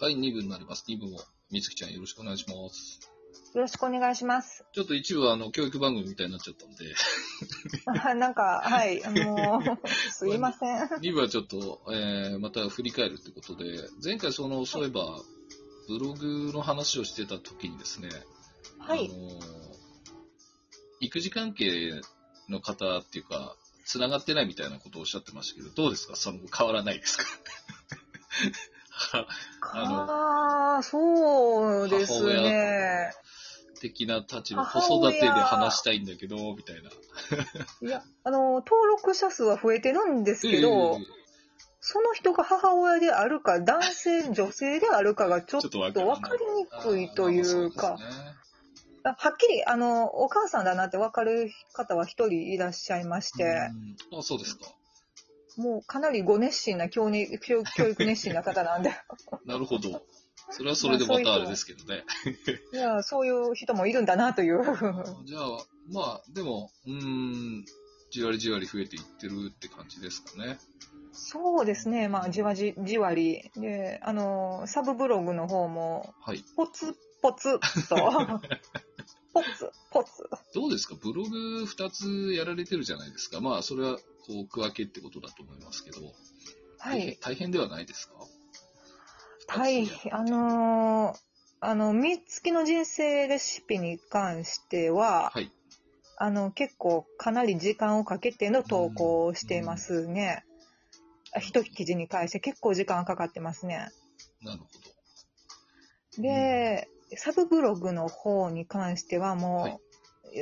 はい、2部になります。2部も、みつきちゃんよろしくお願いします。よろしくお願いします。ちょっと一部あの、教育番組みたいになっちゃったんで、あ なんか、はい、もう、すいません。2部はちょっと、えー、また振り返るってことで、前回その、そういえば、ブログの話をしてた時にですね、はい。あの育児関係の方っていうか、繋がってないみたいなことをおっしゃってましたけど、どうですか？その変わらないですか？はああ、そうです母ね。的な立場、母子育てで親話したいんだけど、みたいな。いや、あの、登録者数は増えてるんですけど、その人が母親であるか、男性、女性であるかがちょっと分かりにくいというか、あはっきり、あの、お母さんだなって分かる方は一人いらっしゃいまして、うん。あ、そうですか。もうかなりご熱心な教に教教育熱心な方なんで、なるほど。それはそれでまたあれですけどね。いや、そういう人もいるんだなという。じゃあ、まあ、でも、うーん、じわりじわり増えていってるって感じですかね。そうですね、まあ、じわじ、じわり。で、あの、サブブログの方も、はい。ポツポツと、ポツポツ。どうですか？ブログ2つやられてるじゃないですか。まあ、それは、こう、区分けってことだと思いますけど。はい。大変ではないですか？はい二つやって、あのーあの、三月の人生レシピに関しては、はい。あの、結構かなり時間をかけての投稿をしていますね。あ一記事に関して結構時間かかってますね。なるほで、サブブログの方に関してはもう、はい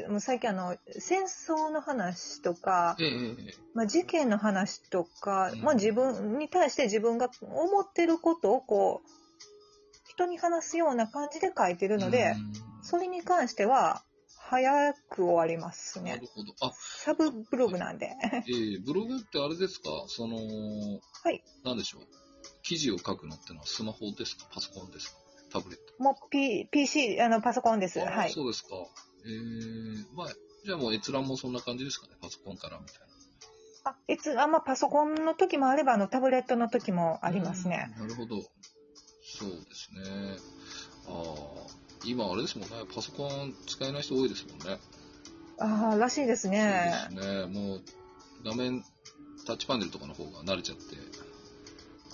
もう最近あの、戦争の話とか、ど。ええええまあ、事件の話とか、うんまあ、自分に対して自分が思ってることをこう、人に話すような感じで書いてるので、うんそれに関しては、早く終わりますねなる。ほど。あ、サブブログなんで。ええブログってあれですか？その、はい。なんでしょう？記事を書くのってのはスマホですか？パソコンですか？タブレットもう、P、PC、あの、パソコンです。あはい。そうですか。えー、まあ、じゃあもう閲覧もそんな感じですかね、パソコンからみたいな。あ、いつ、あ、まあ、パソコンの時もあれば、あの、タブレットの時もありますね。うん。なるほど。そうですね。ああ、今あれですもんね、パソコン使えない人多いですもんね。ああ、らしいですね。そうですね。もう、画面、タッチパネルとかの方が慣れちゃって、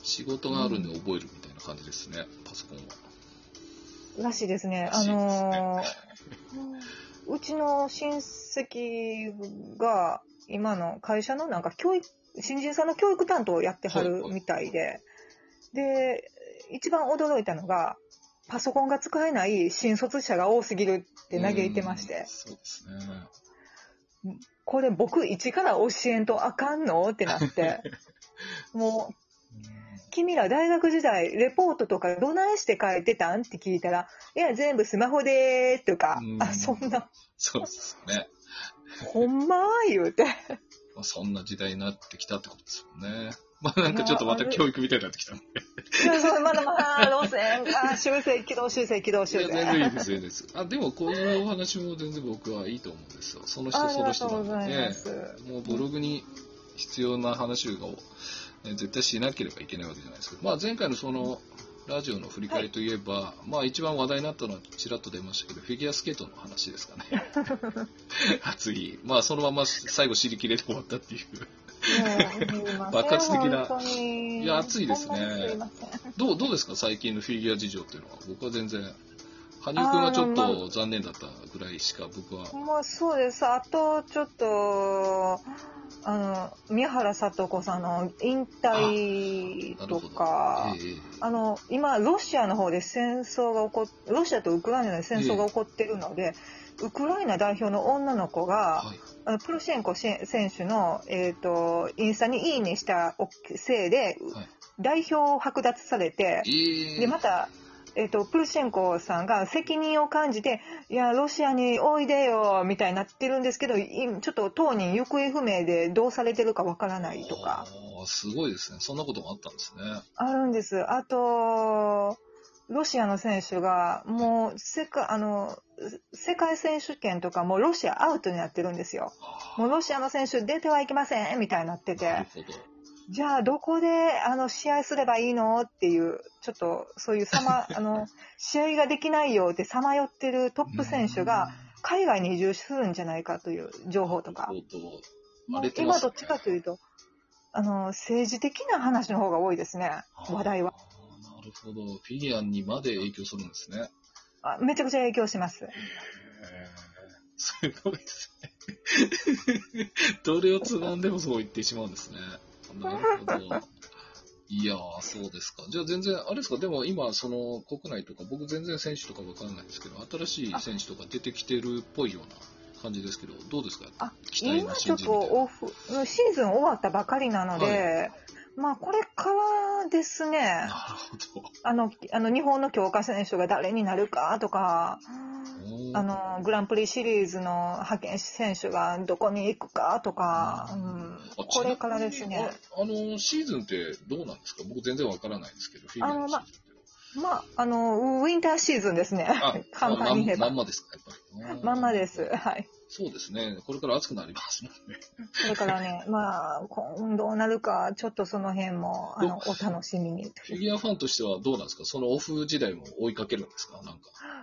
仕事があるんで覚えるみたいな感じですね、パソコンは。らしいですね。あのーうちの親戚が、今の会社のなんか教育、新人さんの教育担当をやってはるみたいで、で、一番驚いたのが、パソコンが使えない新卒者が多すぎるって嘆いてまして。うん、そうですね。これ僕一から教えんとあかんの？ってなって、もう、君ら大学時代、レポートとかどないして書いてたん？って聞いたら、いや、全部スマホでーとかう、んあ、そんな、そうですね。ほんまー言うて。まあ、そんな時代になってきたってことですもんね。まあなんかちょっとまた教育みたいになってきたんで。そうそうまだまだ路線、あ、修正、軌道修正、軌道修正。全然いいです、いいです。あ、でもこういうお話も全然僕はいいと思うんですよ。その人あその人なんで。もうブログに必要な話を、ね、絶対しなければいけないわけじゃないですけど、まあ前回のその、ラジオの振り返りといえば、まあ一番話題になったのはちらっと出ましたけど、フィギュアスケートの話ですかね。熱い。まあそのまま最後尻切れで終わったっていう。爆爆発的ないや熱いですねどう、どうですか？最近のフィギュア事情っていうのは。僕は全然、羽生くんがちょっあーと残念だったぐらいしか僕は。まあそうです。あと、ちょっと、あの、宮原聡子さんの引退と。か、ええええあの、今、ロシアの方で戦争が起こっ、ロシアとウクライナで戦争が起こってるので、ウクライナ代表の女の子が、はい。あのプロシェンコ選手の、えっ、と、インスタにいいねしたせいで、はい代表を剥奪されて、ええで、また、えっ、と、プルシェンコさんが責任を感じて、いや、ロシアにおいでよ、みたいになってるんですけど、いちょっと当人行方不明でどうされてるかわからないとか、すごいですね。そんなこともあったんですね。あるんです。あと、ロシアの選手が、もう、世界、あの、世界選手権とかもうロシアアウトになってるんですよ。もうロシアの選手出てはいけませんみたいになってて。じゃあどこであの試合すればいいの？っていう、ちょっとそういうさま、あの、試合ができないよってさまよってるトップ選手が海外に移住するんじゃないかという情報とかね今どっちかというと、あの、政治的な話の方が多いですね、話題は。なるほど。フィギュアにまで影響するんですね。あめちゃくちゃ影響します。すごいですね。どれをつまんでもそう言ってしまうんですね。なるほど。いやー、そうですか。じゃあ全然、あれですか、でも今、その国内とか、僕全然選手とかわかんないですけど、新しい選手とか出てきてるっぽいような感じですけど、どうですか？あ今ちょっと。オフ、シーズン終わったばかりなので、まあこれからですね、なるほど。あの、あの日本の強化選手が誰になるかとか、あの、グランプリシリーズの派遣選手がどこに行くかとか、うん、あこれからですね。。ああの、シーズンってどうなんですか？僕全然わからないんですけど、フィギュアのシーズン。まあ、あの、ウィンターシーズンですね。あ、簡単に言えばまんまんまですか、やっぱり。まんまです。はい。そうですね。これから暑くなりますもんね。それからね、まあ、今どうなるか、ちょっとその辺も、あの、お楽しみに。フィギュアファンとしてはどうなんですか？そのオフ時代も追いかけるんですか？なんか。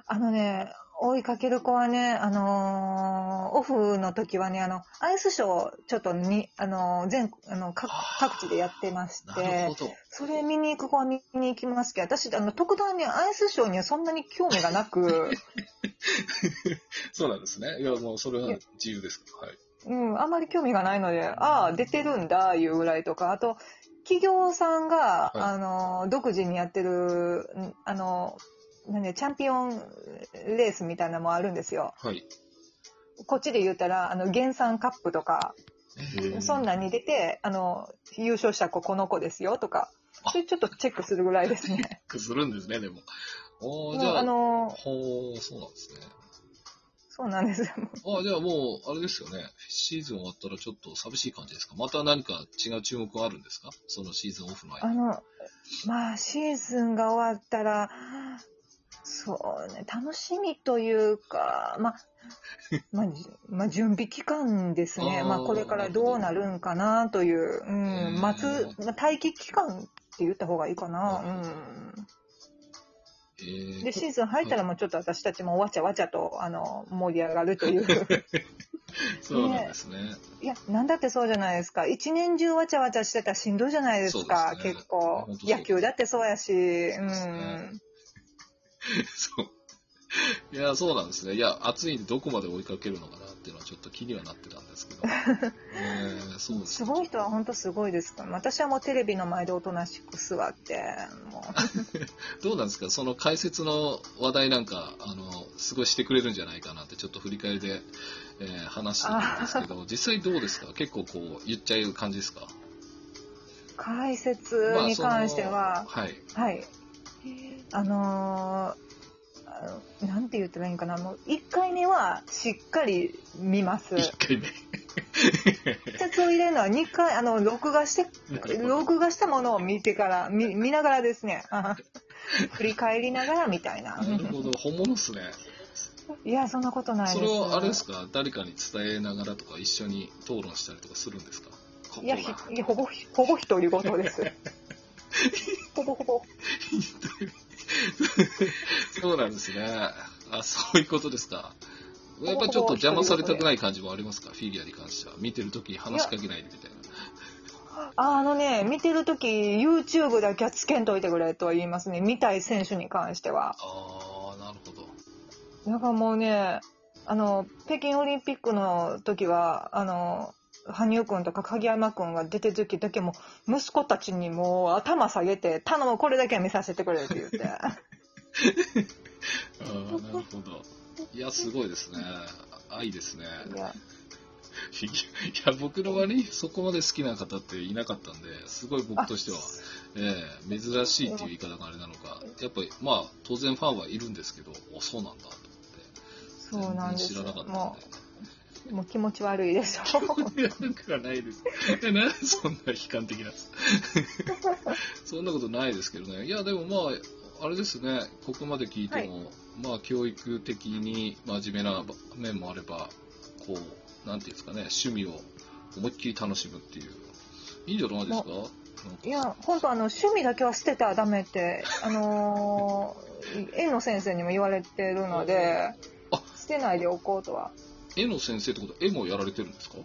あのね、追いかける子はね、あのーオフの時はね、あの、アイスショー、ちょっとに、あのー全、あの、各各地でやってまして。それ見に行く子は見に行きますけど、私、あの、特段ね、アイスショーにはそんなに興味がなく、そうなんですね。いや、もうそれは自由ですから。はい。うん、あんまり興味がないので、ああ、出てるんだ、いうぐらいとか、あと、企業さんが、はいあの、独自にやってる、んあの、なんで、チャンピオンレースみたいなのもあるんですよ。はい。こっちで言ったら、あの、原産カップとか、そんなんに出て、あの、優勝した子この子ですよとか、それちょっとチェックするぐらいですね。するんですね、でも。おじゃあ、あの、ほー、そうなんですね。そうなんですよ。あじゃあもう、あれですよね。シーズン終わったらちょっと寂しい感じですか？また何か違う注目はあるんですか？そのシーズンオフの間あ。の、まあ、シーズンが終わったら、そうね、楽しみというか、まあ、まあ、じまあ、準備期間ですね。まあ、これからどうなるんかなという、うん、待つ、まあ、待機期間って言った方がいいかな。うん。えーで、シーズン入ったらもうちょっと私たちもわちゃわちゃと、あの、盛り上がるという。そうなんですね。いや、なんだってそうじゃないですか。一年中わちゃわちゃしてたらしんどいじゃないですか、すね結構野球だってそうやし、うん。ね そう。いや、そうなんですね。いや、暑いんでどこまで追いかけるのかなっていうのはちょっと気にはなってたんですけど。えー、そうですすごい人は本当すごいですか？ら。私はもうテレビの前でおとなしく座って、も どうなんですか？その解説の話題なんか、あの、すごいしてくれるんじゃないかなって、ちょっと振り返りで、えー話してたんですけど、実際どうですか？結構こう、言っちゃう感じですか？う、解説に関しては、そのはい。はい。あのーなんて言ったらいいんかな、もう1回目はしっかり見ます。一回目。解説を入れるのは2回、あの、録画して、録画したものを見てから、見見ながらですね、あ 振り返りながらみたいな。なるほど、本物っすね。いや、そんなことないです。それはあれですか？誰かに伝えながらとか一緒に討論したりとかするんですか？いや、ほぼ、ほぼ独り言です。ほぼほぼ。そうなんですね。あ、そういうことですか。やっぱりちょっと邪魔されたくない感じもありますか？フィギュアに関しては。見てるときに話しかけないでみたいな。あのね、見てるとき、YouTube だけはつけんといてくれとは言いますね。見たい選手に関しては。ああ、なるほど。だからもうね、あの、北京オリンピックの時は、あの、羽生くんとか鍵山くんが出てる時だけもう息子たちにもう頭下げて、頼むこれだけは見させてくれって言って。ああ、なるほど。いや、すごいですね。愛ですね。いや。いや、僕の周りにそこまで好きな方っていなかったんで、すごい僕としては、ええ珍しいっていう言い方があれなのか、やっぱり、まあ、当然ファンはいるんですけど、お、そうなんだと思って。そうなんです知らなかったんで。もう、気持ち悪いでしょ。いや、なんかないです。え、なんでそんな悲観的な？そんなことないですけどね。いや、でもまあ、あれですね、ここまで聞いても、まあ、教育的に真面目な面もあれば、こう、なんていうんですかね、趣味を思いっきり楽しむっていう、いいんじゃないですか？いや、本当あの、趣味だけは捨てたらダメって、あのー、絵の先生にも言われてるのであ、捨てないでおこうとは。絵の先生ってことは絵もやられてるんですか？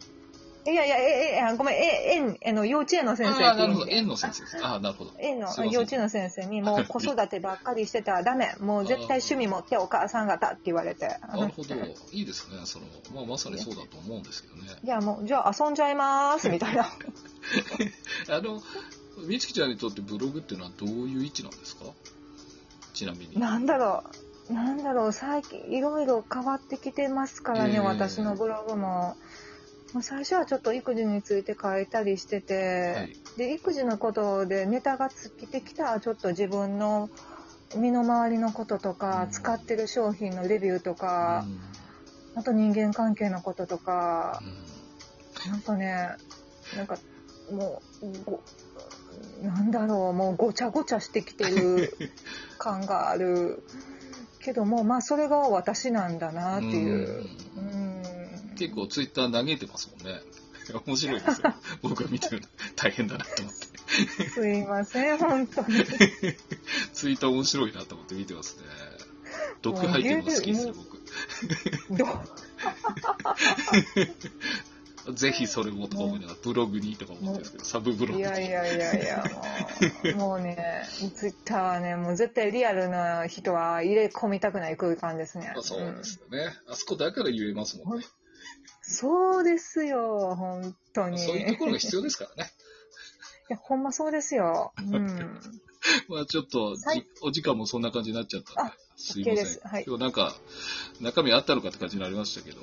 いやいや、え、え、あごめん、え、園、あの、幼稚園の先生あなるほど。園の先生です。ああ、なるほど。園の幼稚園の先生に、もう 子育てばっかりしてたらダメ。もう絶対趣味持ってお母さん方って言われて。なるほど。いいですね。その、まあ、まさにそうだと思うんですけどね。いや、もう、じゃあ遊んじゃいます、みたいな。あの、みつきちゃんにとってブログっていうのはどういう位置なんですか？ちなみに。なんだろう。なんだろう、最近いろいろ変わってきてますからね、ええ私のブログも。もう最初はちょっと育児について書いたりしてて、はい。で、育児のことでネタが尽きてきたら、ちょっと自分の身の回りのこととか、うん。使ってる商品のレビューとうか、ん。あと人間関係のこととかう、ん。なんかね、なんかもう、ごなんだろう、もうごちゃごちゃしてきてる感がある。けども、まあそれが私なんだなっていう。うん。結構ツイッター嘆いてますもんね。面白いですよ。僕が見てるの大変だなと思って。すいません、本当に。ツイッター面白いなと思って見てますね。毒吐いてるの好きですよ、ど僕。ぜひそれもとか思いながら、ブログにとか思ってるんですけど、サブブログいやいやいやいや、もう、もうね、ツイッターはね、もう絶対リアルな人は入れ込みたくない空間ですね。まあそうですよね。あそこだから言えますもんね。そうですよ、本当に。そういうところが必要ですからね。いや、ほんまそうですよ。うん。まあちょっとじ、はいお時間もそんな感じになっちゃったんであ、すいません。はい今日なんか、中身あったのかって感じになりましたけど、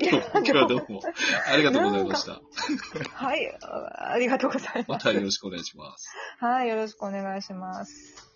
今日はどうもありがとうございました。はい、あありがとうございます。またよろしくお願いします。はい、よろしくお願いします。